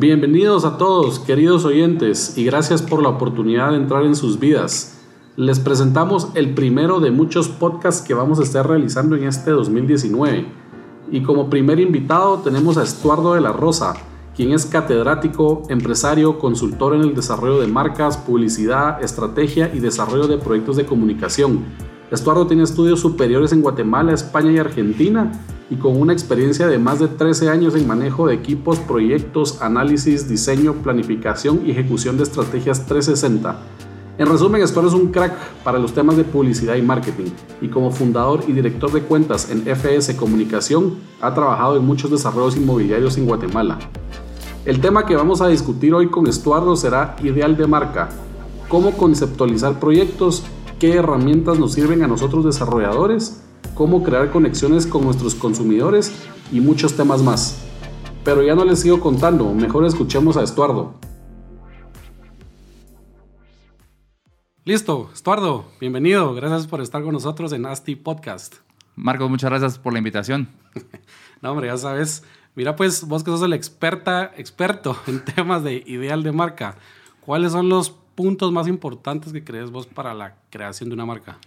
Bienvenidos a todos, queridos oyentes, y gracias por la oportunidad de entrar en sus vidas. Les presentamos el primero de muchos podcasts que vamos a estar realizando en este 2019. Y como primer invitado tenemos a Estuardo de la Rosa, quien es catedrático, empresario, consultor en el desarrollo de marcas, publicidad, estrategia y desarrollo de proyectos de comunicación. Estuardo tiene estudios superiores en Guatemala, España y Argentina y con una experiencia de más de 13 años en manejo de equipos, proyectos, análisis, diseño, planificación y ejecución de estrategias 360 en resumen, Estuardo es un crack para los temas de publicidad y marketing y como fundador y director de cuentas en FS Comunicación ha trabajado en muchos desarrollos inmobiliarios en Guatemala. El tema que vamos a discutir hoy con Estuardo será ideal de marca, cómo conceptualizar proyectos, qué herramientas nos sirven a nosotros desarrolladores, cómo crear conexiones con nuestros consumidores y muchos temas más. Pero ya no les sigo contando, mejor escuchemos a Estuardo. Listo, Estuardo, bienvenido. Gracias por estar con nosotros en ASTI Podcast. Marcos, muchas gracias por la invitación. no, hombre, ya sabes. Mira, pues vos que sos el experta, experto en temas de ideal de marca, ¿cuáles son los puntos más importantes que crees vos para la creación de una marca?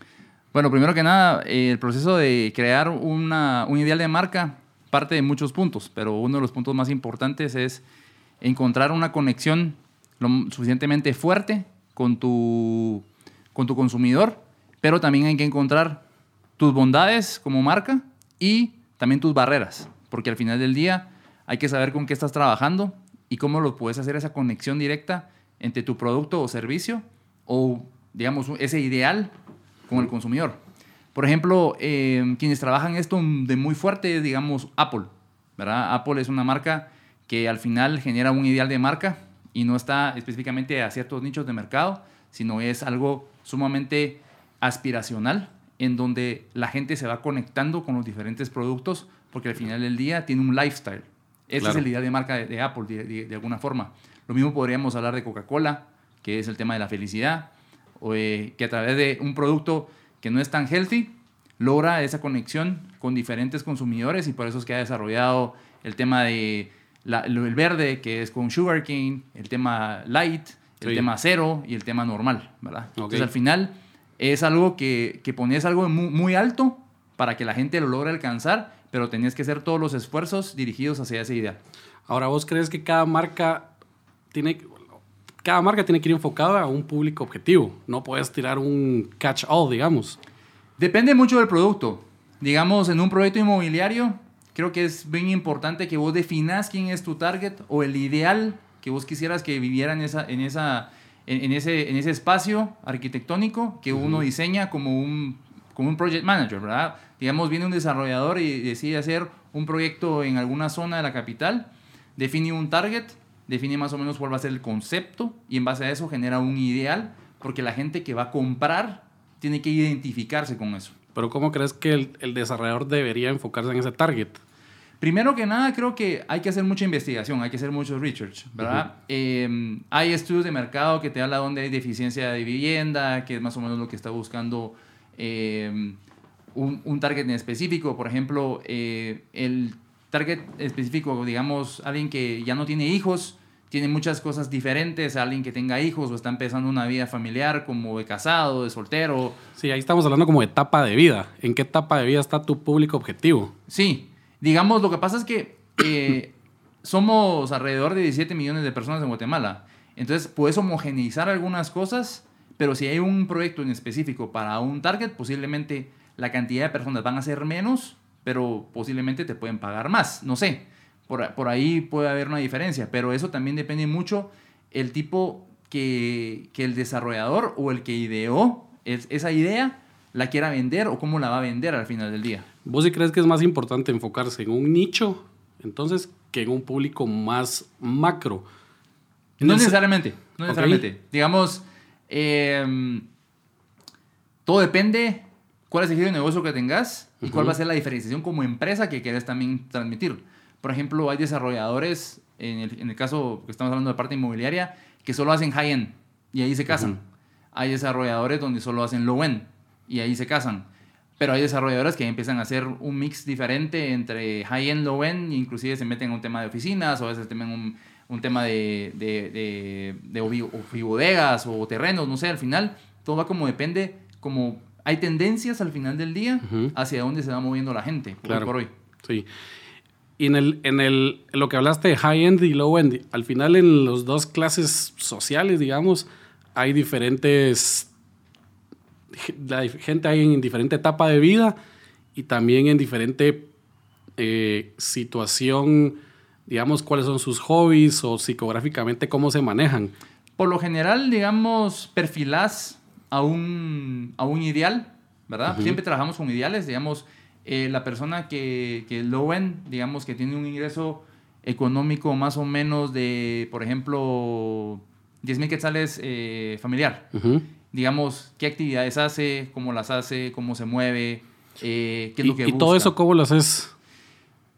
Bueno, primero que nada, el proceso de crear una, un ideal de marca parte de muchos puntos, pero uno de los puntos más importantes es encontrar una conexión lo suficientemente fuerte con tu con tu consumidor, pero también hay que encontrar tus bondades como marca y también tus barreras, porque al final del día hay que saber con qué estás trabajando y cómo lo puedes hacer esa conexión directa entre tu producto o servicio o, digamos, ese ideal con el consumidor. Por ejemplo, eh, quienes trabajan esto de muy fuerte, digamos, Apple. ¿verdad? Apple es una marca que al final genera un ideal de marca y no está específicamente a ciertos nichos de mercado, sino es algo sumamente aspiracional en donde la gente se va conectando con los diferentes productos porque al final del día tiene un lifestyle. Esa es la idea de marca de, Apple, de, alguna forma. Lo mismo podríamos hablar de Coca-Cola, que es el tema de la felicidad, o que a través de un producto que no es tan healthy, logra esa conexión con diferentes consumidores y por eso es que ha desarrollado el tema de el verde, que es con sugarcane, el tema light, el tema cero y el tema normal, ¿verdad? Entonces al final es algo que, que ponías algo muy, alto para que la gente lo logre alcanzar, pero tenías que hacer todos los esfuerzos dirigidos hacia esa idea. Ahora, ¿vos crees que cada marca tiene, cada marca tiene que ir enfocada a un público objetivo? No puedes tirar un catch-all, digamos. Depende mucho del producto. Digamos, en un proyecto inmobiliario, creo que es bien importante que vos definas quién es tu target o el ideal que vos quisieras que viviera en, esa, en, esa, en, ese, en ese espacio arquitectónico que uno diseña como un, como un project manager, ¿verdad? Digamos, viene un desarrollador y decide hacer un proyecto en alguna zona de la capital, define un target, define más o menos cuál va a ser el concepto y en base a eso genera un ideal porque la gente que va a comprar tiene que identificarse con eso. Pero ¿cómo crees que el, el desarrollador debería enfocarse en ese target? Primero que nada, creo que hay que hacer mucha investigación, hay que hacer mucho research, ¿verdad? Em, hay estudios de mercado que te hablan dónde hay deficiencia de vivienda, que es más o menos lo que está buscando em, un, target en específico. Por ejemplo, eh, el target específico, digamos, alguien que ya no tiene hijos, tiene muchas cosas diferentes a alguien que tenga hijos o está empezando una vida familiar como de casado, de soltero. Sí, ahí estamos hablando como de etapa de vida. ¿En qué etapa de vida está tu público objetivo? Sí, Digamos, lo que pasa es que eh, somos alrededor de 17 millones de personas en Guatemala. Entonces, puedes homogeneizar algunas cosas, pero si hay un proyecto en específico para un target, posiblemente la cantidad de personas van a ser menos, pero posiblemente te pueden pagar más. No sé, por, por ahí puede haber una diferencia, pero eso también depende mucho el tipo que, que el desarrollador o el que ideó esa idea la quiera vender o cómo la va a vender al final del día. ¿Vos sí crees que es más importante enfocarse en un nicho, entonces, que en un público más macro? No necesariamente. No necesariamente. Digamos, eh, todo depende cuál es el giro de negocio que tengas y cuál va a ser la diferenciación como empresa que quieres también transmitir. Por ejemplo, hay desarrolladores, en el, en el caso que estamos hablando de parte inmobiliaria, que solo hacen high-end y ahí se casan. Hay desarrolladores donde solo hacen low-end y ahí se casan. Pero hay desarrolladores que empiezan a hacer un mix diferente entre high-end, low-end, e inclusive se meten en un tema de oficinas o a veces también un, un tema de, de, de, de ovi- ofi- bodegas o terrenos, no sé, al final todo va como depende, como hay tendencias al final del día hacia dónde se va moviendo la gente, hoy Claro. por hoy. Sí. Y en, el, en, el, en lo que hablaste de high-end y low-end, al final en las dos clases sociales, digamos, hay diferentes... La gente hay en diferente etapa de vida y también en diferente eh, situación, digamos, cuáles son sus hobbies o psicográficamente cómo se manejan. Por lo general, digamos, perfilás a un, a un ideal, ¿verdad? Siempre trabajamos con ideales, digamos, eh, la persona que, que low end, digamos, que tiene un ingreso económico más o menos de, por ejemplo, 10 mil quetzales eh, familiar. Digamos, qué actividades hace, cómo las hace, cómo se mueve, eh, qué es Y, lo que y todo busca. eso, ¿cómo lo haces?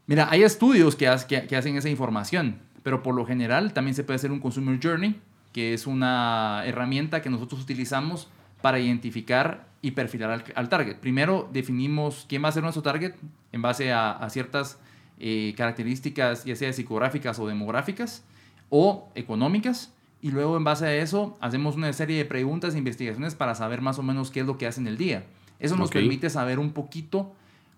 Mira, hay estudios que, ha- que- que hacen esa información, pero por lo general también se puede hacer un Consumer Journey, que es una herramienta que nosotros utilizamos para identificar y perfilar al, al target. Primero definimos quién va a ser nuestro target en base a, a ciertas eh, características, ya sea psicográficas o demográficas o económicas, y luego en base a eso hacemos una serie de preguntas e investigaciones para saber más o menos qué es lo que hacen el día. Eso nos permite saber un poquito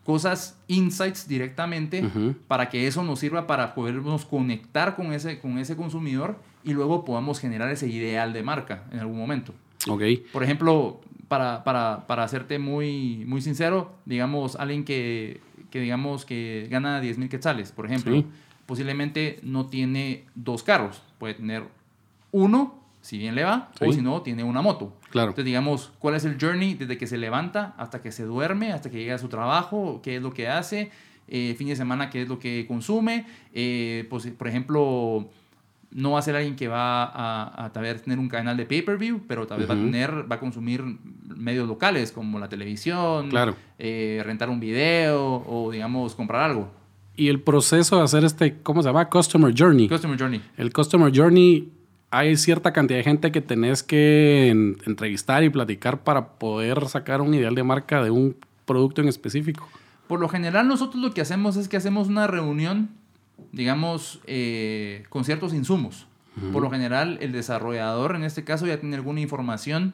cosas, insights directamente, para que eso nos sirva para podernos conectar con ese, con ese consumidor y luego podamos generar ese ideal de marca en algún momento. Ok. Por ejemplo, para, para, para hacerte muy, muy sincero, digamos, alguien que, que digamos que gana 10 mil quetzales, por ejemplo, Sí. posiblemente no tiene dos carros, puede tener uno, si bien le va, o Sí. si no, tiene una moto. Claro. Entonces, digamos, ¿cuál es el journey desde que se levanta hasta que se duerme, hasta que llega a su trabajo? ¿Qué es lo que hace? Eh, fin de semana, ¿qué es lo que consume? Eh, pues, por ejemplo, no va a ser alguien que va a, a tal vez tener un canal de pay-per-view, pero tal vez va a tener, va a consumir medios locales como la televisión, Claro. eh, rentar un video o, digamos, comprar algo. Y el proceso de hacer este, ¿cómo se llama? Customer Journey. Customer Journey. El Customer Journey, hay cierta cantidad de gente que tenés que en- entrevistar y platicar para poder sacar un ideal de marca de un producto en específico. Por lo general nosotros lo que hacemos es que hacemos una reunión, digamos, eh, con ciertos insumos. Por lo general el desarrollador en este caso ya tiene alguna información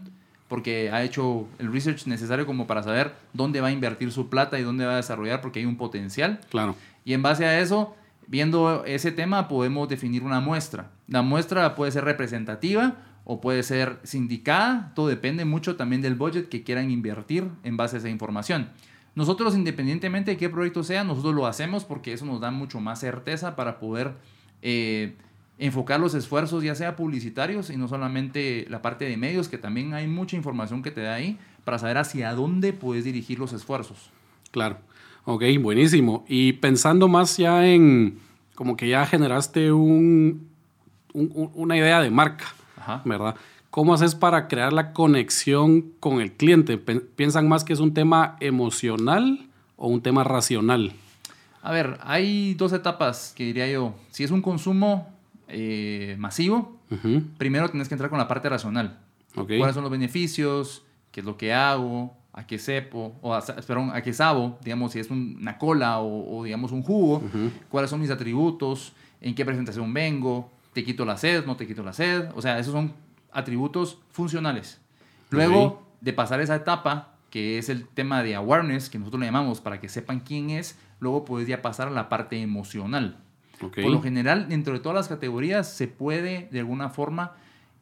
porque ha hecho el research necesario como para saber dónde va a invertir su plata y dónde va a desarrollar porque hay un potencial. Claro. Y en base a eso, viendo ese tema, podemos definir una muestra. La muestra puede ser representativa o puede ser sindicada, todo depende mucho también del budget que quieran invertir en base a esa información. Nosotros, independientemente de qué proyecto sea, nosotros lo hacemos porque eso nos da mucho más certeza para poder eh, enfocar los esfuerzos, ya sea publicitarios y no solamente la parte de medios, que también hay mucha información que te da ahí para saber hacia dónde puedes dirigir los esfuerzos. Claro. Ok, buenísimo. Y pensando más ya en, como que ya generaste un, un- un- una idea de marca, Ajá. ¿verdad? ¿Cómo haces para crear la conexión con el cliente? ¿Piensan más que es un tema emocional o un tema racional? A ver, hay dos etapas que diría yo. Si es un consumo eh, masivo, primero tienes que entrar con la parte racional. ¿Cuáles son los beneficios? ¿Qué es lo que hago? ¿A qué sepo? O a, perdón, ¿a qué sabo? Digamos, si es un- una cola o, o, digamos, un jugo. ¿Cuáles son mis atributos? ¿En qué presentación vengo? ¿Te quito la sed? ¿No te quito la sed? O sea, esos son atributos funcionales. Luego de pasar esa etapa, que es el tema de awareness, que nosotros le llamamos para que sepan quién es, luego puedes ya pasar a la parte emocional. Ok. Por lo general, dentro de todas las categorías se puede de alguna forma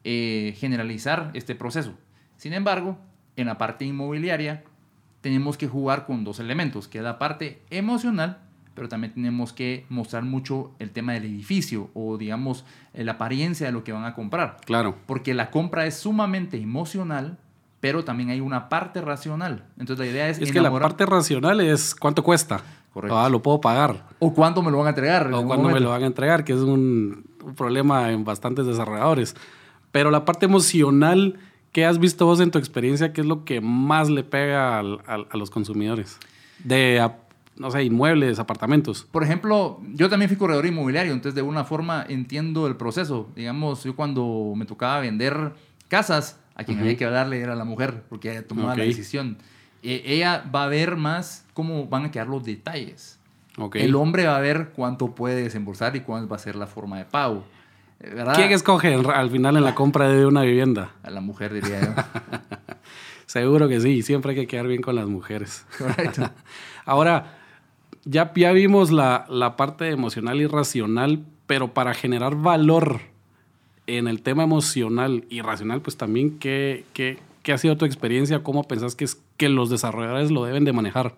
eh, generalizar este proceso. Sin embargo, en la parte inmobiliaria tenemos que jugar con dos elementos, que es la parte emocional, pero también tenemos que mostrar mucho el tema del edificio o digamos la apariencia de lo que van a comprar. Claro. Porque la compra es sumamente emocional, pero también hay una parte racional. Entonces la idea es, Es que la parte racional es cuánto cuesta. Correcto. Ah, lo puedo pagar. o cuánto me lo van a entregar. en O cuándo me lo van a entregar, que es un, un problema en bastantes desarrolladores. Pero la parte emocional, ¿qué has visto vos en tu experiencia? ¿Qué es lo que más le pega al- al- a los consumidores? De, a- no sé, inmuebles, apartamentos. Por ejemplo, yo también fui corredor inmobiliario, entonces de alguna forma entiendo el proceso. Digamos, yo cuando me tocaba vender casas, a quien Ujú. había que hablarle era la mujer, porque ella tomaba la Ok. decisión. Eh, ella va a ver más cómo van a quedar los detalles. Ok. El hombre va a ver cuánto puede desembolsar y cuál va a ser la forma de pago. ¿Verdad? ¿Quién escoge al final en la compra de una vivienda? A la mujer, diría yo. Seguro que sí, siempre hay que quedar bien con las mujeres. Correcto. Ahora, ya, ya vimos la, la parte emocional y racional, pero para generar valor en el tema emocional y racional, pues también, ¿qué, qué, qué ha sido tu experiencia? ¿Cómo pensás que, es, que los desarrolladores lo deben de manejar?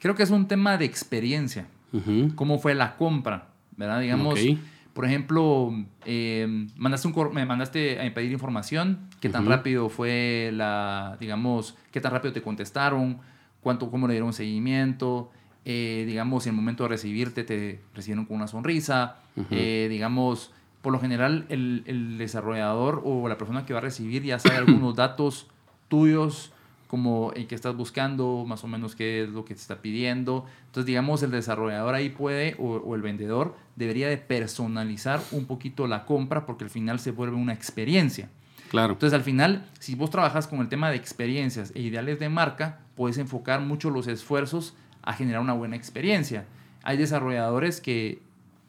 Creo que es un tema de experiencia. Ujú. cómo fue la compra, ¿verdad? Digamos, Ok. Por ejemplo, eh, mandaste un me mandaste a pedir información, qué tan rápido fue la, digamos, qué tan rápido te contestaron, cuánto, cómo le dieron seguimiento, eh, digamos, en el momento de recibirte te recibieron con una sonrisa, eh, digamos, por lo general el, el desarrollador o la persona que va a recibir ya sabe algunos datos tuyos, como el que estás buscando, más o menos qué es lo que te está pidiendo. Entonces, digamos, el desarrollador ahí puede, o, o el vendedor, debería de personalizar un poquito la compra porque al final se vuelve una experiencia. Claro. Entonces, al final, si vos trabajas con el tema de experiencias e ideales de marca, puedes enfocar mucho los esfuerzos a generar una buena experiencia. Hay desarrolladores que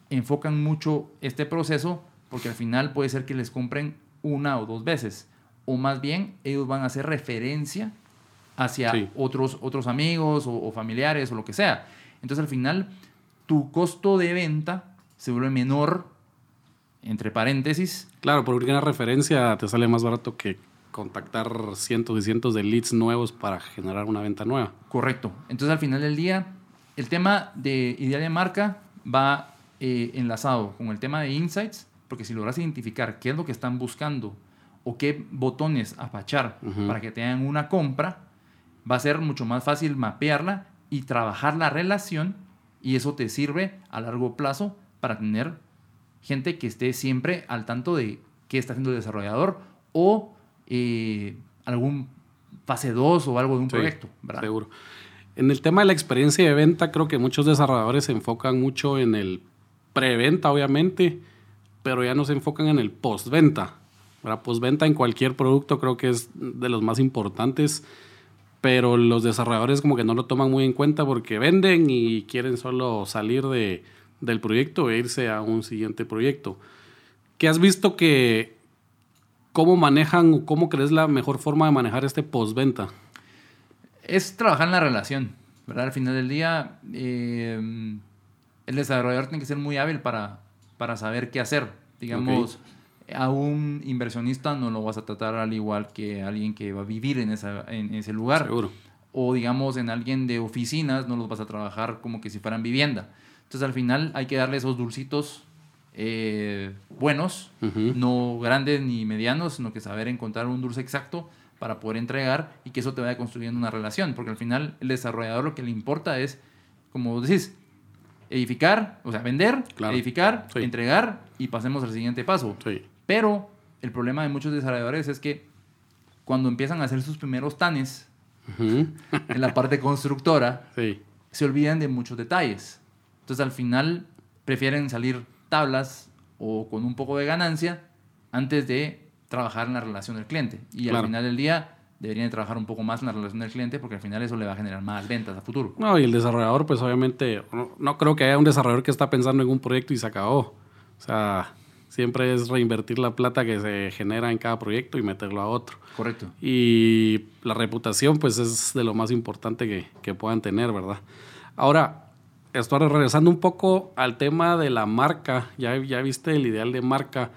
enfocan mucho este proceso porque al final puede ser que les compren una o dos veces. O más bien, ellos van a hacer referencia hacia Sí. otros, otros amigos o, o familiares o lo que sea. Entonces, al final, tu costo de venta se vuelve menor, entre paréntesis, Claro, por una referencia te sale más barato que contactar cientos y cientos de leads nuevos para generar una venta nueva. Correcto. Entonces, al final del día, el tema de ideal de marca va eh, enlazado con el tema de insights, porque si logras identificar qué es lo que están buscando o qué botones apachar Ujú. para que tengan una compra, va a ser mucho más fácil mapearla y trabajar la relación y eso te sirve a largo plazo para tener gente que esté siempre al tanto de qué está haciendo el desarrollador o eh, algún fase 2 o algo de un Sí, proyecto, ¿verdad? Seguro. En el tema de la experiencia de venta, creo que muchos desarrolladores se enfocan mucho en el preventa, obviamente, pero ya no se enfocan en el postventa. La postventa en cualquier producto creo que es de los más importantes, pero los desarrolladores como que no lo toman muy en cuenta porque venden y quieren solo salir de, del proyecto e irse a un siguiente proyecto. ¿Qué has visto que cómo manejan o cómo crees la mejor forma de manejar este postventa? es trabajar en la relación, ¿verdad? Al final del día, eh, el desarrollador tiene que ser muy hábil para, para saber qué hacer. Digamos, a un inversionista no lo vas a tratar al igual que a alguien que va a vivir en, esa, en ese lugar. Seguro. O digamos, en alguien de oficinas no los vas a trabajar como que si fueran vivienda. Entonces, al final hay que darle esos dulcitos eh, buenos, no grandes ni medianos, sino que saber encontrar un dulce exacto para poder entregar y que eso te vaya construyendo una relación, porque al final el desarrollador lo que le importa es, como decís, edificar, o sea, vender, Claro. edificar, Sí. entregar y pasemos al siguiente paso. Sí. Pero el problema de muchos desarrolladores es que cuando empiezan a hacer sus primeros tanes en la parte constructora, Sí. se olvidan de muchos detalles. Entonces al final prefieren salir tablas o con un poco de ganancia antes de trabajar en la relación del cliente. Y Claro. al final del día deberían de trabajar un poco más en la relación del cliente porque al final eso le va a generar más ventas a futuro. No, y el desarrollador, pues obviamente, no, no creo que haya un desarrollador que está pensando en un proyecto y se acabó. O sea, siempre es reinvertir la plata que se genera en cada proyecto y meterlo a otro. Correcto. Y la reputación, pues es de lo más importante que, que puedan tener, ¿verdad? Ahora, estoy regresando un poco al tema de la marca. Ya, ya viste el ideal de marca.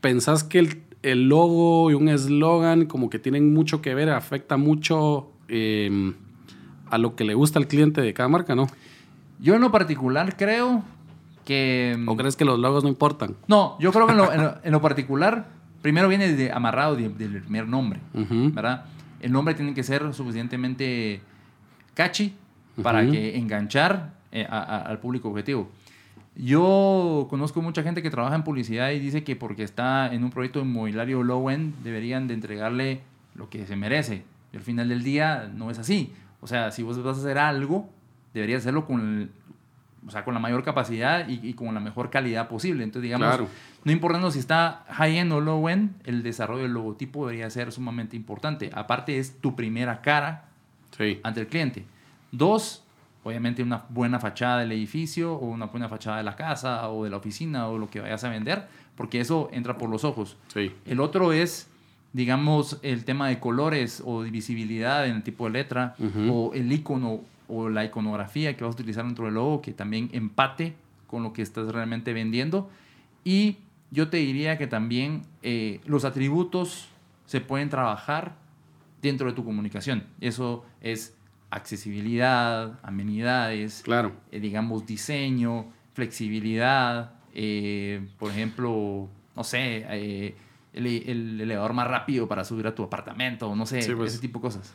¿Pensás que el, el logo y un eslogan como que tienen mucho que ver, afecta mucho eh, a lo que le gusta al cliente de cada marca, no? Yo en lo particular creo que... ¿O crees que los logos no importan? No, yo creo que en lo, en lo- en lo particular, primero viene de, amarrado de- del primer nombre. ¿verdad? El nombre tiene que ser suficientemente catchy para que enganchar eh, a- a- al público objetivo. Yo conozco mucha gente que trabaja en publicidad y dice que porque está en un proyecto inmobiliario low end deberían de entregarle lo que se merece. Y al final del día no es así. O sea, si vos vas a hacer algo, deberías hacerlo con, el- o sea, con la mayor capacidad y, y con la mejor calidad posible. Entonces, digamos, Claro. no importando si está high-end o low-end, el desarrollo del logotipo debería ser sumamente importante. Aparte, es tu primera cara Sí. ante el cliente. Dos, obviamente una buena fachada del edificio o una buena fachada de la casa o de la oficina o lo que vayas a vender, porque eso entra por los ojos. Sí. El otro es, digamos, el tema de colores o de visibilidad en el tipo de letra o el icono o la iconografía que vas a utilizar dentro del logo que también empate con lo que estás realmente vendiendo. Y yo te diría que también eh, los atributos se pueden trabajar dentro de tu comunicación. Eso es accesibilidad, amenidades, Claro. eh, digamos, diseño, flexibilidad, eh, por ejemplo, no sé, eh, el, el elevador más rápido para subir a tu apartamento, no sé, Sí, pues. ese tipo de cosas.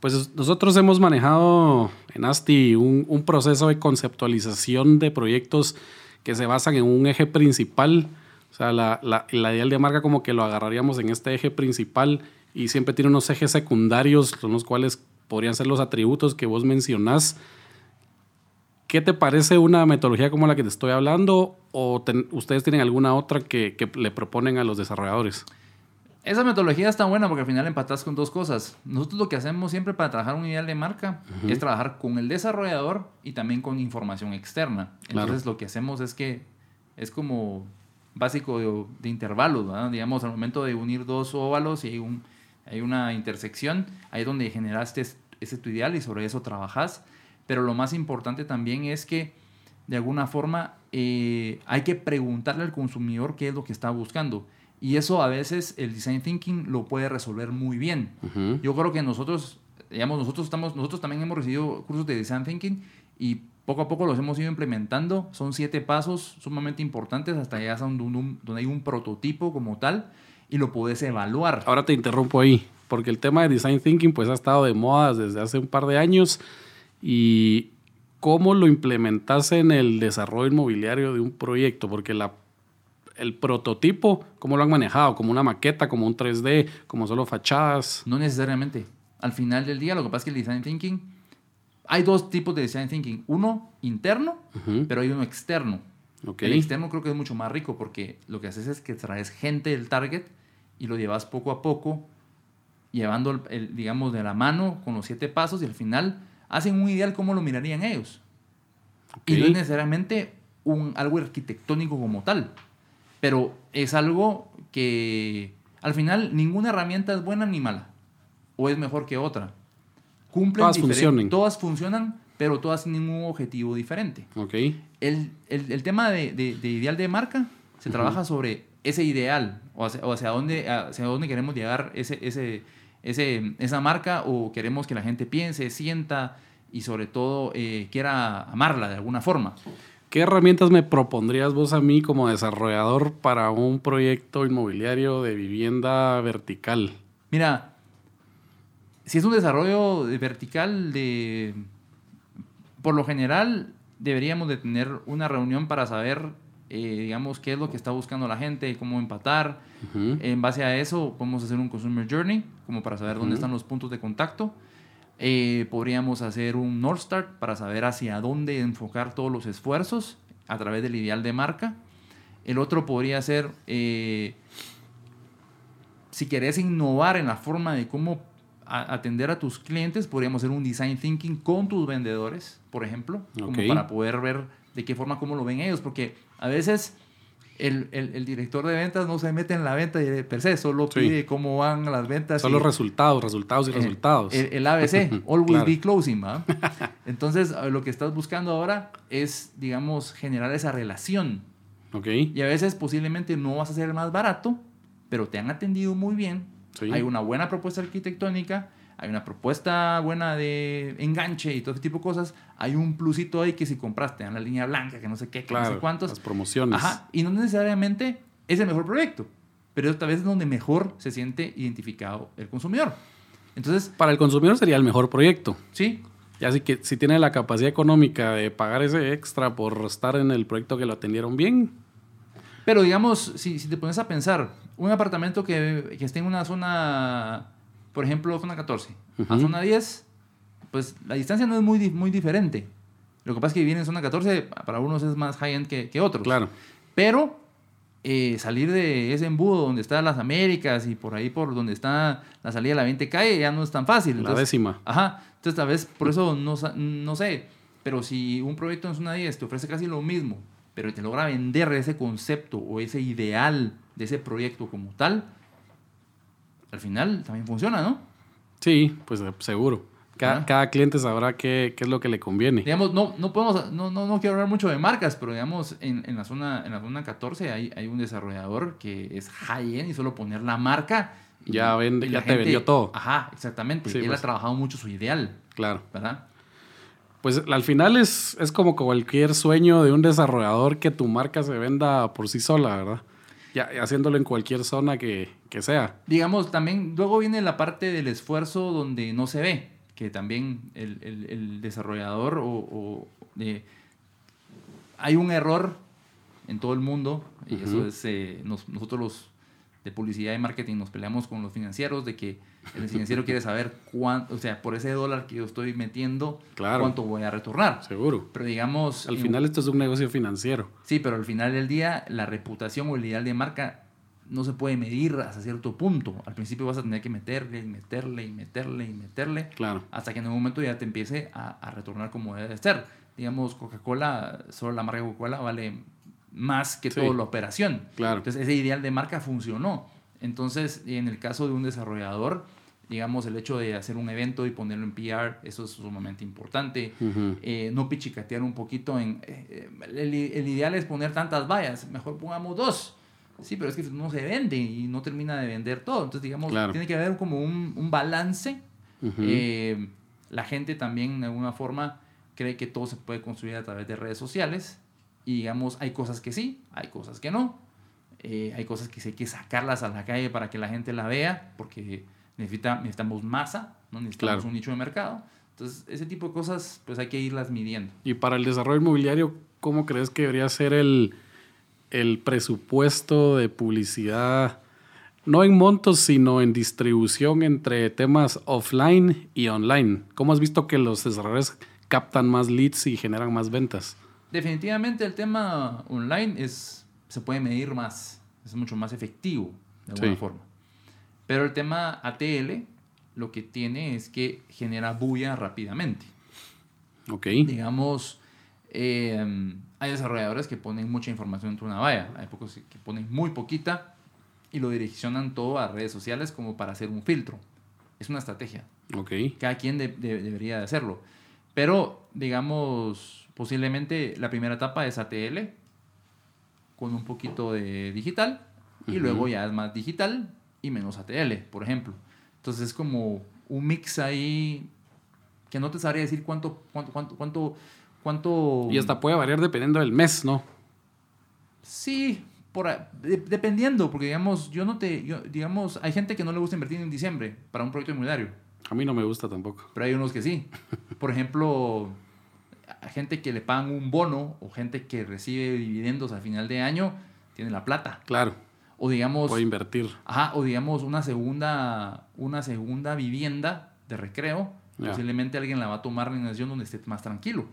Pues nosotros hemos manejado en ASTI un, un proceso de conceptualización de proyectos que se basan en un eje principal. O sea, la, la, la ideal de marca como que lo agarraríamos en este eje principal y siempre tiene unos ejes secundarios, son los cuales podrían ser los atributos que vos mencionás. ¿Qué te parece una metodología como la que te estoy hablando? ¿O ten- ustedes tienen alguna otra que, que le proponen a los desarrolladores? Esa metodología está buena porque al final empatas con dos cosas. Nosotros lo que hacemos siempre para trabajar un ideal de marca es trabajar con el desarrollador y también con información externa. Claro. Entonces lo que hacemos es que es como básico de, de intervalos, ¿verdad? digamos, al momento de unir dos óvalos y hay, un, hay una intersección, ahí es donde generaste es- ese tu ideal y sobre eso trabajas. Pero lo más importante también es que de alguna forma eh, hay que preguntarle al consumidor qué es lo que está buscando. Y eso a veces el design thinking lo puede resolver muy bien. Ujú. Yo creo que nosotros, digamos, nosotros, estamos, nosotros también hemos recibido cursos de design thinking y poco a poco los hemos ido implementando. Son siete pasos sumamente importantes hasta llegar a un, un- donde hay un prototipo como tal y lo puedes evaluar. Ahora te interrumpo ahí, porque el tema de design thinking pues ha estado de moda desde hace un par de años y cómo lo implementas en el desarrollo inmobiliario de un proyecto, porque la, el prototipo, cómo lo han manejado, como una maqueta, como un 3D, como solo fachadas. No necesariamente. Al final del día, lo que pasa es que el design thinking, hay dos tipos de design thinking. Uno interno, Ujú. pero hay uno externo. Ok. El externo creo que es mucho más rico porque lo que haces es que traes gente del target y lo llevas poco a poco, llevando, el, el, digamos, de la mano con los siete pasos y al final hacen un ideal como lo mirarían ellos. Y no es necesariamente un, algo arquitectónico como tal, pero es algo que al final ninguna herramienta es buena ni mala, o es mejor que otra. Cumplen Todas funcionan. Todas funcionan, pero todas tienen un objetivo diferente Ok. el, el- el tema de, de- de ideal de marca se trabaja sobre ese ideal o hacia, o hacia dónde, hacia dónde queremos llegar ese, ese, ese, esa marca o queremos que la gente piense, sienta y sobre todo eh, quiera amarla de alguna forma. ¿Qué herramientas me propondrías vos a mí como desarrollador para un proyecto inmobiliario de vivienda vertical? Mira, si es un desarrollo de vertical, de, por lo general deberíamos de tener una reunión para saber, eh, digamos, qué es lo que está buscando la gente, cómo empatar. Ujú. En base a eso, podemos hacer un Consumer Journey, como para saber dónde Ujú. están los puntos de contacto. Eh, podríamos hacer un North Star para saber hacia dónde enfocar todos los esfuerzos a través del ideal de marca. El otro podría ser, eh, si querés innovar en la forma de cómo a- atender a tus clientes, podríamos hacer un design thinking con tus vendedores, por ejemplo, como Ok. para poder ver de qué forma, cómo lo ven ellos, porque a veces el, el- el director de ventas no se mete en la venta de per se, solo Sí. pide cómo van las ventas. Solo y- resultados, resultados y eh, resultados. El, el ABC, always Claro. be closing, ¿va? Entonces, lo que estás buscando ahora es, digamos, generar esa relación. ok. Y a veces posiblemente no vas a ser el más barato, pero te han atendido muy bien. Sí. Hay una buena propuesta arquitectónica, hay una propuesta buena de enganche y todo ese tipo de cosas. Hay un plusito ahí que si compraste en la línea blanca, que no sé qué, que no sé cuántos. Las promociones. Ajá, y no necesariamente es el mejor proyecto, pero esta vez es donde mejor se siente identificado el consumidor. Entonces, Para el consumidor sería el mejor proyecto. sí, Ya sí que si tiene la capacidad económica de pagar ese extra por estar en el proyecto que lo atendieron bien. Pero digamos, si, si te pones a pensar, un apartamento que, que esté en una zona, por ejemplo, zona 14, a Ujú. zona 10, pues la distancia no es muy, muy diferente. Lo que pasa es que vivir en zona 14 para unos es más high-end que, que otros. Claro. Pero eh, salir de ese embudo donde están las Américas y por ahí por donde está la salida de la 20 calle ya no es tan fácil. La Entonces, décima. Ajá. Entonces, tal vez por eso no, no sé. Pero si un proyecto en zona 10 te ofrece casi lo mismo, pero te logra vender ese concepto o ese ideal de ese proyecto como tal, al final también funciona, ¿no? Sí, pues eh, seguro. Cada, cada cliente sabrá qué, qué es lo que le conviene. Digamos, no, no podemos, no, no, no quiero hablar mucho de marcas, pero digamos, en, en la, zona, en la zona 14 hay, hay un desarrollador que es high-end y solo poner la marca. y- Ya vende- y ya te vendió todo. Ajá, exactamente. Sí, Él pues. ha trabajado mucho su ideal, Claro. ¿verdad? Pues al final es, es como cualquier sueño de un desarrollador que tu marca se venda por sí sola, ¿verdad? Ya, haciéndolo en cualquier zona que, que sea. Digamos, también luego viene la parte del esfuerzo donde no se ve, que también el, el- el desarrollador o, o, eh, hay un error en todo el mundo, y eso es, eh, nos- nosotros los de publicidad y marketing nos peleamos con los financieros de que el financiero quiere saber cuánto, o sea, por ese dólar que yo estoy metiendo, Claro. cuánto voy a retornar. Seguro. Pero digamos... Al en- final esto es un negocio financiero. Sí, pero al final del día, la reputación o el ideal de marca no se puede medir hasta cierto punto. Al principio vas a tener que meterle y meterle y meterle y meterle Claro. hasta que en un momento ya te empiece a, a retornar como debe de ser. Digamos, Coca-Cola, solo la marca Coca-Cola vale más que Sí. toda la operación. Claro. Entonces, ese ideal de marca funcionó. Entonces, en el caso de un desarrollador, digamos, el hecho de hacer un evento y ponerlo en PR, eso es sumamente importante eh, no pichicatear un poquito en... eh, el, el ideal es poner tantas vallas, mejor pongamos dos. Sí, pero es que no se vende y no termina de vender todo. Entonces, digamos, Claro. tiene que haber como un, un balance. Eh, la gente también, de alguna forma, cree que todo se puede construir a través de redes sociales. Y, digamos, hay cosas que sí, hay cosas que no. Eh, hay cosas que sí hay que sacarlas a la calle para que la gente la vea, porque necesita, necesitamos masa, ¿no? necesitamos Claro. un nicho de mercado. Entonces, ese tipo de cosas, pues hay que irlas midiendo. Y para el desarrollo inmobiliario, ¿cómo crees que debería ser el, el presupuesto de publicidad? No en montos, sino en distribución entre temas offline y online. ¿Cómo has visto que los desarrolladores captan más leads y generan más ventas? Definitivamente el tema online es, se puede medir más, es mucho más efectivo de alguna Sí. forma. Pero el tema ATL lo que tiene es que genera bulla rápidamente. Ok. Digamos, eh, hay desarrolladores que ponen mucha información dentro de una valla, hay pocos que ponen muy poquita y lo direccionan todo a redes sociales como para hacer un filtro. Es una estrategia. Ok. Cada quien de- de- debería de hacerlo. Pero, digamos, posiblemente la primera etapa es ATL con un poquito de digital y luego ya es más digital y menos ATL, por ejemplo. Entonces es como un mix ahí que no te sabría decir cuánto, cuánto, cuánto, cuánto, cuánto... Y hasta puede variar dependiendo del mes, ¿no? Sí, por, de- dependiendo, porque digamos, yo no te, yo- digamos, hay gente que no le gusta invertir en diciembre para un proyecto inmobiliario. A mí no me gusta tampoco. Pero hay unos que sí. Por ejemplo, gente que le pagan un bono o gente que recibe dividendos al final de año tiene la plata. Claro, O digamos, puede invertir. ajá, o digamos una segunda, una segunda vivienda de recreo. Posiblemente alguien la va a tomar en una nación donde esté más tranquilo.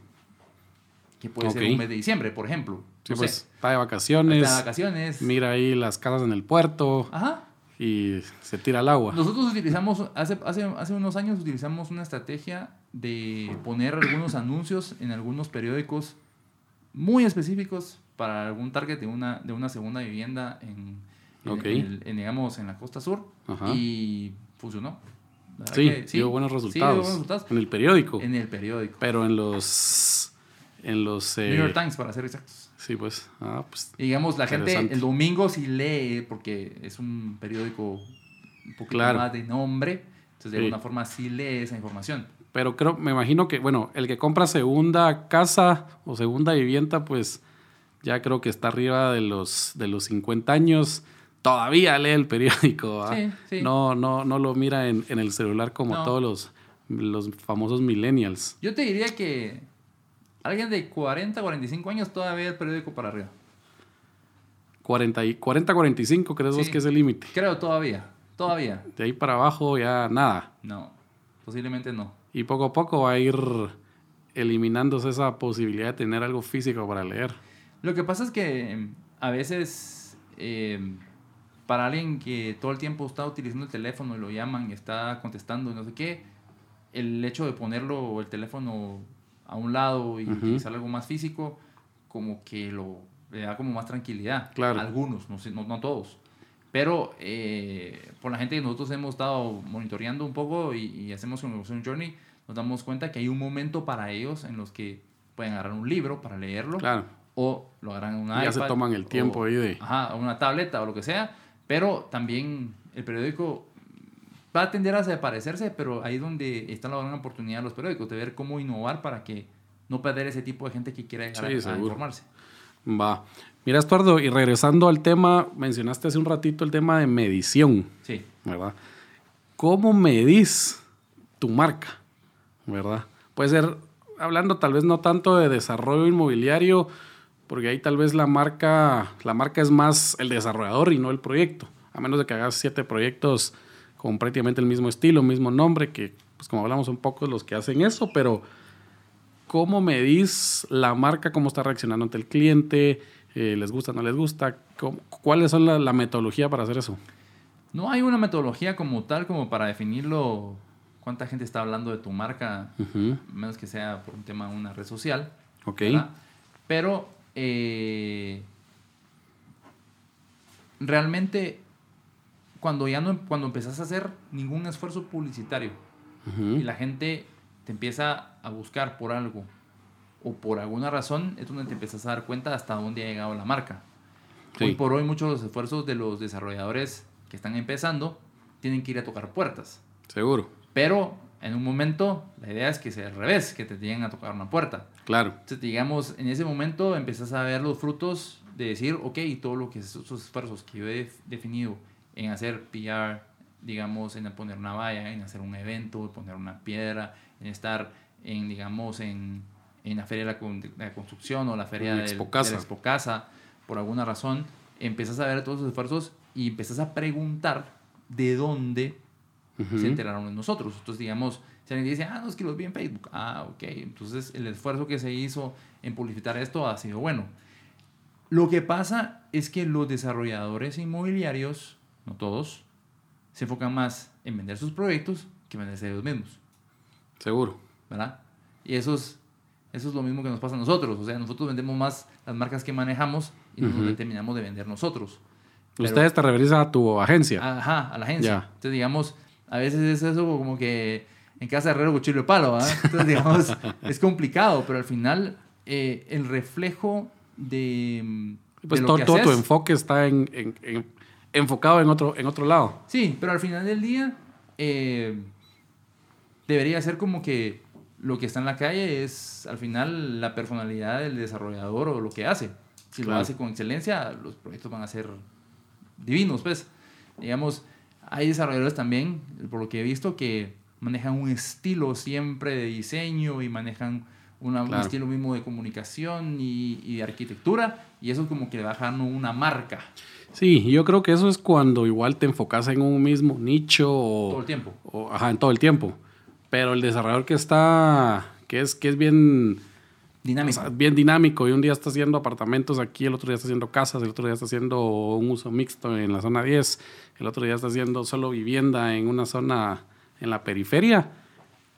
Que puede ser un mes de diciembre, por ejemplo. Sí, No pues sé. está de Está vacaciones, de vacaciones. mira ahí las casas en el puerto Ajá. Y se tira al agua. Nosotros utilizamos, hace, hace, hace unos años utilizamos una estrategia de poner algunos anuncios en algunos periódicos muy específicos para algún target de una, de una segunda vivienda en, en- Ok. en el- en, digamos, en la costa sur Ajá. y funcionó. Sí, que dio buenos sí, dio resultados. buenos resultados. En el periódico. En el periódico. Pero en los. En los. eh, New York Times, para ser exactos. Sí, pues. Ah, pues. Y digamos, la gente el domingo sí lee, porque es un periódico un Claro. más de nombre, entonces de Sí. alguna forma sí lee esa información. Pero creo, me imagino que, bueno, el que compra segunda casa o segunda vivienda, pues ya creo que está arriba de los, de los 50 años. Todavía lee el periódico. Sí, sí. No, no, no lo mira en, en el celular como No. todos los los famosos millennials. Yo te diría que alguien de 40, 45 años todavía el periódico para arriba. 40, y- 40 45, ¿crees vos que es el límite? Creo todavía. Todavía. De ahí para abajo ya nada. No. Posiblemente no. Y poco a poco va a ir eliminándose esa posibilidad de tener algo físico para leer. Lo que pasa es que em, a veces eh, para alguien que todo el tiempo está utilizando el teléfono y lo llaman y está contestando y no sé qué, el hecho de ponerlo el teléfono a un lado y Ujú. utilizar algo más físico, como que lo le da como más tranquilidad. Claro. Algunos, no, no, no todos. Pero eh, por la gente que nosotros hemos estado monitoreando un poco y, y hacemos con Journey, nos damos cuenta que hay un momento para ellos en los que pueden agarrar un libro para leerlo Claro. o lo agarran en un Ya iPad. se toman el tiempo o, ahí de- Ajá, una tableta o lo que sea. Pero también el periódico va a tender a desaparecerse, pero ahí es donde está la gran oportunidad de los periódicos, de ver cómo innovar para que no perder ese tipo de gente que quiere llegar Sí, a- a, informarse. Va. Mira, Estuardo, y regresando al tema, mencionaste hace un ratito el tema de medición, Sí. ¿verdad? ¿Cómo medís tu marca? ¿Verdad? Puede ser, hablando tal vez no tanto de desarrollo inmobiliario, porque ahí tal vez la marca, la marca es más el desarrollador y no el proyecto. A menos de que hagas siete proyectos con prácticamente el mismo estilo, mismo nombre, que pues como hablamos son pocos los que hacen eso, pero ¿cómo medís la marca? ¿Cómo está reaccionando ante el cliente? Eh, ¿Les gusta, no les gusta? ¿Cómo- ¿Cuáles son la, la metodología para hacer eso? No hay una metodología como tal como para definirlo cuánta gente está hablando de tu marca, menos que sea por un tema de una red social. Ok. ¿verdad? Pero eh, realmente cuando ya no cuando empezás a hacer ningún esfuerzo publicitario Ujú, y la gente te empieza a buscar por algo o por alguna razón es donde te empiezas a dar cuenta hasta dónde ha llegado la marca. Sí. Hoy por hoy muchos de los esfuerzos de los desarrolladores que están empezando tienen que ir a tocar puertas. Seguro, Pero en un momento la idea es que sea al revés, que te lleguen a tocar una puerta. claro. Entonces, digamos, en ese momento empezás a ver los frutos de decir, ok, todo lo que esos esfuerzos que yo he def- definido en hacer PR, digamos, en poner una valla, en hacer un evento, en poner una piedra, en estar en, digamos, en, en la feria de la, de la construcción o la feria del- Expo Casa. de la Expo Casa, por alguna razón, empiezas a ver todos esos esfuerzos y empiezas a preguntar de dónde Ujú, se enteraron de nosotros. Entonces, digamos, si alguien dice, ah, no, es que los vi en Facebook. Ah, ok. Entonces, el esfuerzo que se hizo en publicitar esto ha sido bueno. Lo que pasa es que los desarrolladores inmobiliarios, no todos, se enfocan más en vender sus proyectos que venderse ellos mismos, Seguro. ¿verdad? Y eso es, eso es lo mismo que nos pasa a nosotros. O sea, nosotros vendemos más las marcas que manejamos y Ujú. nos terminamos de vender nosotros. Pero- Ustedes te referís a tu agencia. Ajá, a la agencia. Ya. Entonces, digamos, a veces es eso como que en casa de herrero cuchillo de palo, ¿verdad? Entonces, digamos, es complicado, pero al final eh, el reflejo de, de pues lo todo, que todo tu haces- enfoque está en, en- en- enfocado en otro, en otro lado. Sí, pero al final del día eh, debería ser como que lo que está en la calle es al final la personalidad del desarrollador o lo que hace. Si Claro. lo hace con excelencia, los proyectos van a ser divinos, pues. Digamos, hay desarrolladores también, por lo que he visto, que manejan un estilo siempre de diseño y manejan una- un estilo mismo de comunicación y, y de arquitectura, y eso como que le va dejando una marca Sí, yo creo que eso es cuando igual te enfocas en un mismo nicho o, todo el tiempo. o- ajá, en todo el tiempo. Pero el desarrollador que está, que es, que es bien, o Dinámico. sea, bien dinámico y un día está haciendo apartamentos aquí, el otro día está haciendo casas, el otro día está haciendo un uso mixto en la zona 10, el otro día está haciendo solo vivienda en una zona en la periferia,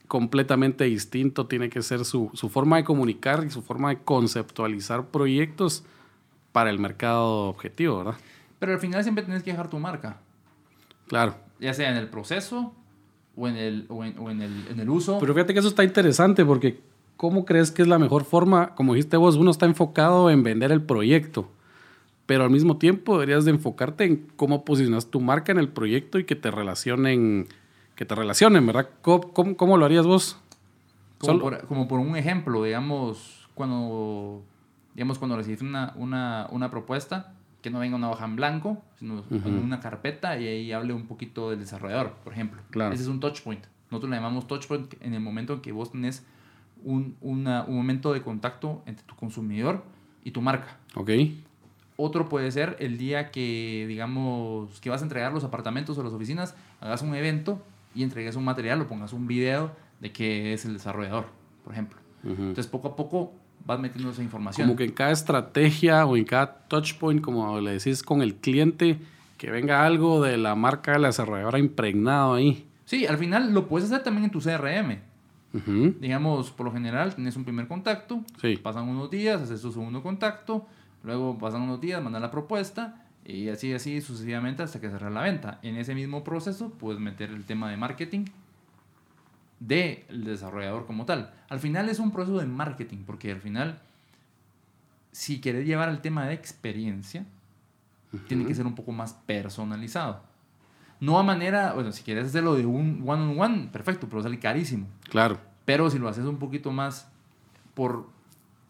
completamente distinto tiene que ser su, su forma de comunicar y su forma de conceptualizar proyectos para el mercado objetivo, ¿verdad? Pero al final siempre tienes que dejar tu marca, Claro. ya sea en el proceso o en el, o en, o en el, en el uso. Pero fíjate que eso está interesante porque ¿cómo crees que es la mejor forma? Como dijiste vos, uno está enfocado en vender el proyecto, pero al mismo tiempo deberías de enfocarte en cómo posicionas tu marca en el proyecto y que te relacionen, que te relacionen, ¿verdad? ¿Cómo, cómo- cómo lo harías vos? como, por, como por un ejemplo, digamos, cuando, digamos, cuando recibes una, una, una propuesta, que no venga una hoja en blanco, sino en una carpeta y ahí hable un poquito del desarrollador, por ejemplo. Claro. Ese es un touch point. Nosotros le llamamos touchpoint en el momento en que vos tenés un, una- un momento de contacto entre tu consumidor y tu marca. Ok. Otro puede ser el día que, digamos, que vas a entregar los apartamentos o las oficinas, hagas un evento y entregues un material o pongas un video de que es el desarrollador, por ejemplo. Entonces, poco a poco vas metiendo esa información. Como que en cada estrategia o en cada touchpoint, como le decís con el cliente, que venga algo de la marca de la desarrolladora impregnado ahí. Sí, al final lo puedes hacer también en tu CRM. Ujú. Digamos, por lo general, tienes un primer contacto, Sí. pasan unos días, haces tu segundo contacto, luego pasan unos días, mandas la propuesta y así, así sucesivamente hasta que cerrar la venta. En ese mismo proceso puedes meter el tema de marketing del desarrollador como tal. Al final es un proceso de marketing, porque al final, si quieres llevar el tema de experiencia, tiene que ser un poco más personalizado. No a manera, bueno, si quieres hacerlo de un one-on-one, perfecto, pero sale carísimo. Claro. Pero si lo haces un poquito más por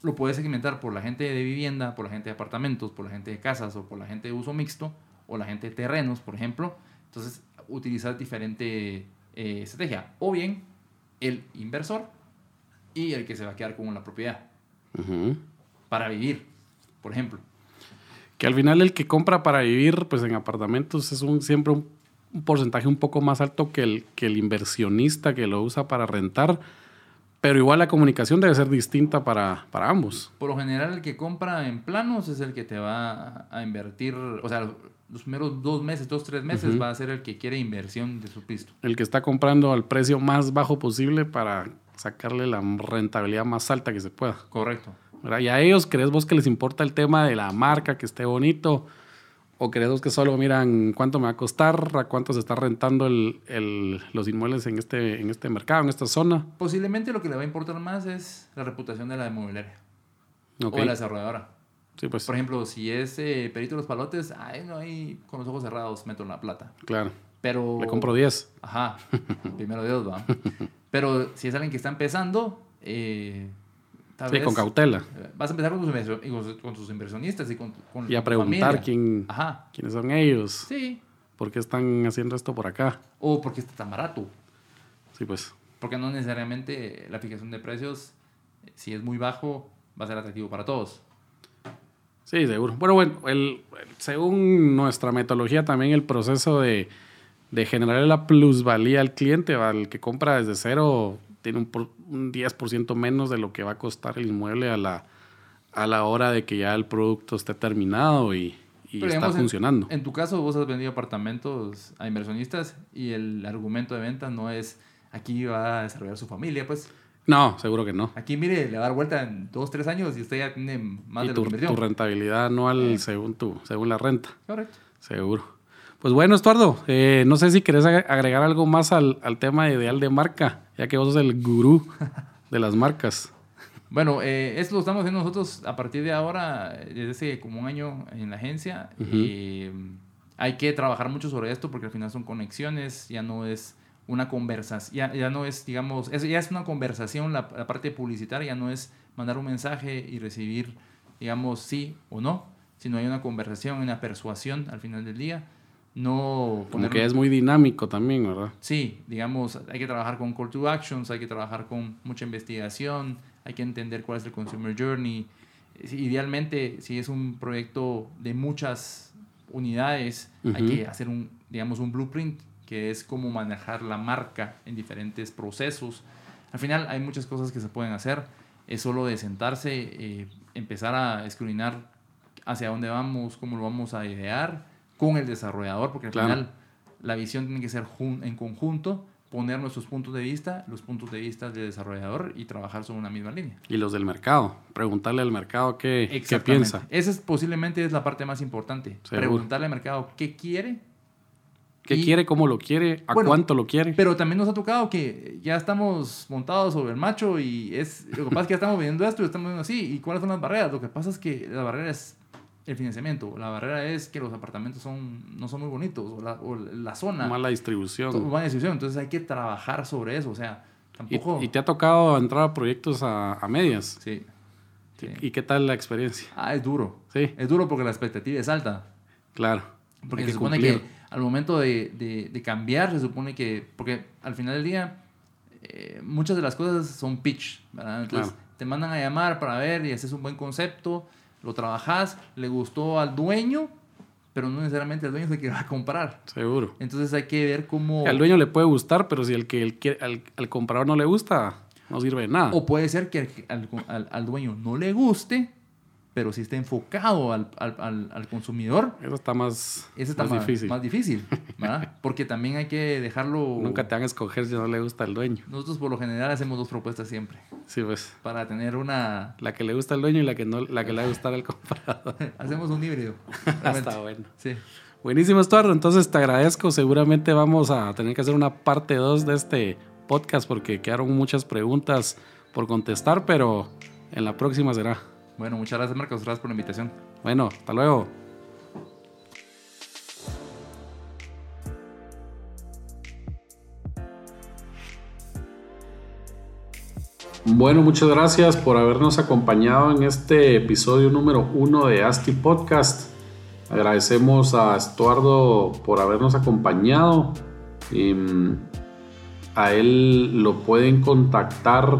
lo puedes segmentar por la gente de vivienda, por la gente de apartamentos, por la gente de casas o por la gente de uso mixto o la gente de terrenos, por ejemplo. Entonces, utilizar diferente eh, estrategia. O bien el inversor y el que se va a quedar con la propiedad para vivir, por ejemplo. Que al final el que compra para vivir, pues en apartamentos es un, siempre un, un porcentaje un poco más alto que el, que el inversionista que lo usa para rentar. Pero igual la comunicación debe ser distinta para, para ambos. Por lo general, el que compra en planos es el que te va a invertir, o sea, los primeros dos meses, dos, tres meses va a ser el que quiere inversión de su pisto. El que está comprando al precio más bajo posible para sacarle la rentabilidad más alta que se pueda. Correcto. ¿verdad? Y a ellos, ¿crees vos que les importa el tema de la marca, que esté bonito? ¿O crees que solo miran cuánto me va a costar, a cuánto se está rentando el, el- los inmuebles en este, en este mercado, en esta zona? Posiblemente lo que le va a importar más es la reputación de la inmobiliaria Ok. o de la desarrolladora. Sí, pues, Por ejemplo, si es eh, Perito de los Palotes, ay, no, ahí con los ojos cerrados meto la plata. claro. Pero... Le compro 10. Ajá, primero Dios, va. Pero si es alguien que está empezando, eh, tal Sí, vez... con cautela. eh, Vas a empezar con tus, con- con tus inversionistas y con, con Y a preguntar quién, Ajá, quiénes son ellos, sí. por qué están haciendo esto por acá. O porque está tan barato. Sí, pues. Porque no necesariamente la fijación de precios, eh, si es muy bajo, va a ser atractivo para todos. Sí, seguro. Bueno, bueno, el, según nuestra metodología, también el proceso de, de generar la plusvalía al cliente, ¿va? el que compra desde cero, tiene un, por- un 10% menos de lo que va a costar el inmueble a la, a la hora de que ya el producto esté terminado y, y está digamos, funcionando. En, tu caso, vos has vendido apartamentos a inversionistas y el argumento de venta no es aquí va a desarrollar su familia, pues No, seguro que no. aquí mire, le va a dar vuelta en dos, tres años y usted ya tiene más y de tu, lo que tu rentabilidad anual Eh. según, tu, según la renta. Correcto. Seguro. Pues bueno, Estuardo, eh, no sé si querés ag- agregar algo más al, al tema de ideal de marca, ya que vos sos el gurú de las marcas. Bueno, eh, esto lo estamos haciendo nosotros a partir de ahora, desde hace como un año en la agencia. Ujú. y, mm, hay que trabajar mucho sobre esto porque al final son conexiones, ya no es una conversación, ya, ya no es, digamos, es, ya es una conversación, la, la parte publicitaria ya no es mandar un mensaje y recibir, digamos, sí o no, sino hay una conversación, una persuasión al final del día. No Como poner- que es muy dinámico también, ¿verdad? Sí, digamos, hay que trabajar con call to actions, hay que trabajar con mucha investigación, hay que entender cuál es el consumer journey. Idealmente, si es un proyecto de muchas unidades, hay que hacer un, digamos, un blueprint, que es cómo manejar la marca en diferentes procesos. Al final hay muchas cosas que se pueden hacer, es solo de sentarse, eh, empezar a escrutar hacia dónde vamos, cómo lo vamos a idear con el desarrollador, porque al Claro. final la visión tiene que ser en conjunto, poner nuestros puntos de vista, los puntos de vista del desarrollador y trabajar sobre una misma línea. Y los del mercado. Preguntarle al mercado qué, qué piensa. Esa es posiblemente es la parte más importante. Seguro. Preguntarle al mercado qué quiere. ¿Qué y- quiere? ¿Cómo lo quiere? ¿A Bueno, cuánto lo quiere? Pero también nos ha tocado que ya estamos montados sobre el macho y es lo que pasa es que ya estamos viendo esto y estamos viendo así. ¿Y cuáles son las barreras? Lo que pasa es que la barrera es el financiamiento. La barrera es que los apartamentos son, no son muy bonitos o la, o la zona. Mala distribución. Mala decisión. Entonces hay que trabajar sobre eso. O sea, tampoco... y te ha tocado entrar a proyectos a, a medias. Sí. sí. ¿Y qué tal la experiencia? Ah, es duro. Sí, Es duro porque la expectativa es alta. claro. Porque se supone cumplir. que al momento de, de- de cambiar, se supone que, porque al final del día, eh, muchas de las cosas son pitch, ¿verdad? Entonces Claro. te mandan a llamar para ver y haces un buen concepto, lo trabajas, le gustó al dueño, pero no necesariamente el dueño es el que va a comprar. Seguro. Entonces hay que ver cómo... Al dueño le puede gustar, pero si el que el quiere- al, al comprador no le gusta, no sirve de nada. O puede ser que al, al- al dueño no le guste, pero si está enfocado al, al- al- consumidor, Eso está más, ese está más más, difícil. más difícil, ¿verdad? Porque también hay que dejarlo... Nunca te van a escoger si no le gusta al dueño. Nosotros por lo general hacemos dos propuestas siempre, Sí, pues. para tener una... La que le gusta al dueño y la que no, la que le va a gustar al comprador. Hacemos un híbrido. está bueno. Sí. Buenísimo, Estuardo. Entonces te agradezco. Seguramente vamos a tener que hacer una parte 2 de este podcast porque quedaron muchas preguntas por contestar, pero en la próxima será. Bueno, muchas gracias Marcos, gracias por la invitación. Bueno, hasta luego. Bueno, muchas gracias por habernos acompañado en este episodio número uno de Asti Podcast. Agradecemos a Estuardo por habernos acompañado. Y, mm, a él lo pueden contactar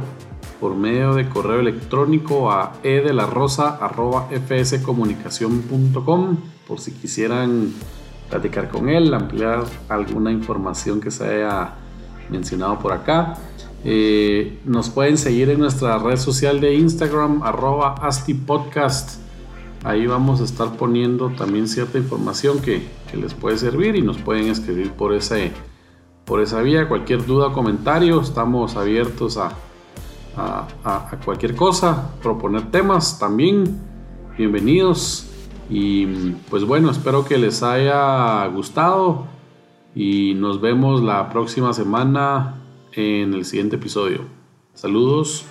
por medio de correo electrónico a edelarosa.fscomunicación.com por si quisieran platicar con él, ampliar alguna información que se haya mencionado por acá. Eh, nos pueden seguir en nuestra red social de Instagram, arroba astipodcast. Ahí vamos a estar poniendo también cierta información que, que les puede servir y nos pueden escribir por, ese, por esa vía. Cualquier duda o comentario, estamos abiertos a, a, cualquier cosa, proponer temas también. Bienvenidos. Y pues bueno, espero que les haya gustado y nos vemos la próxima semana en el siguiente episodio. Saludos.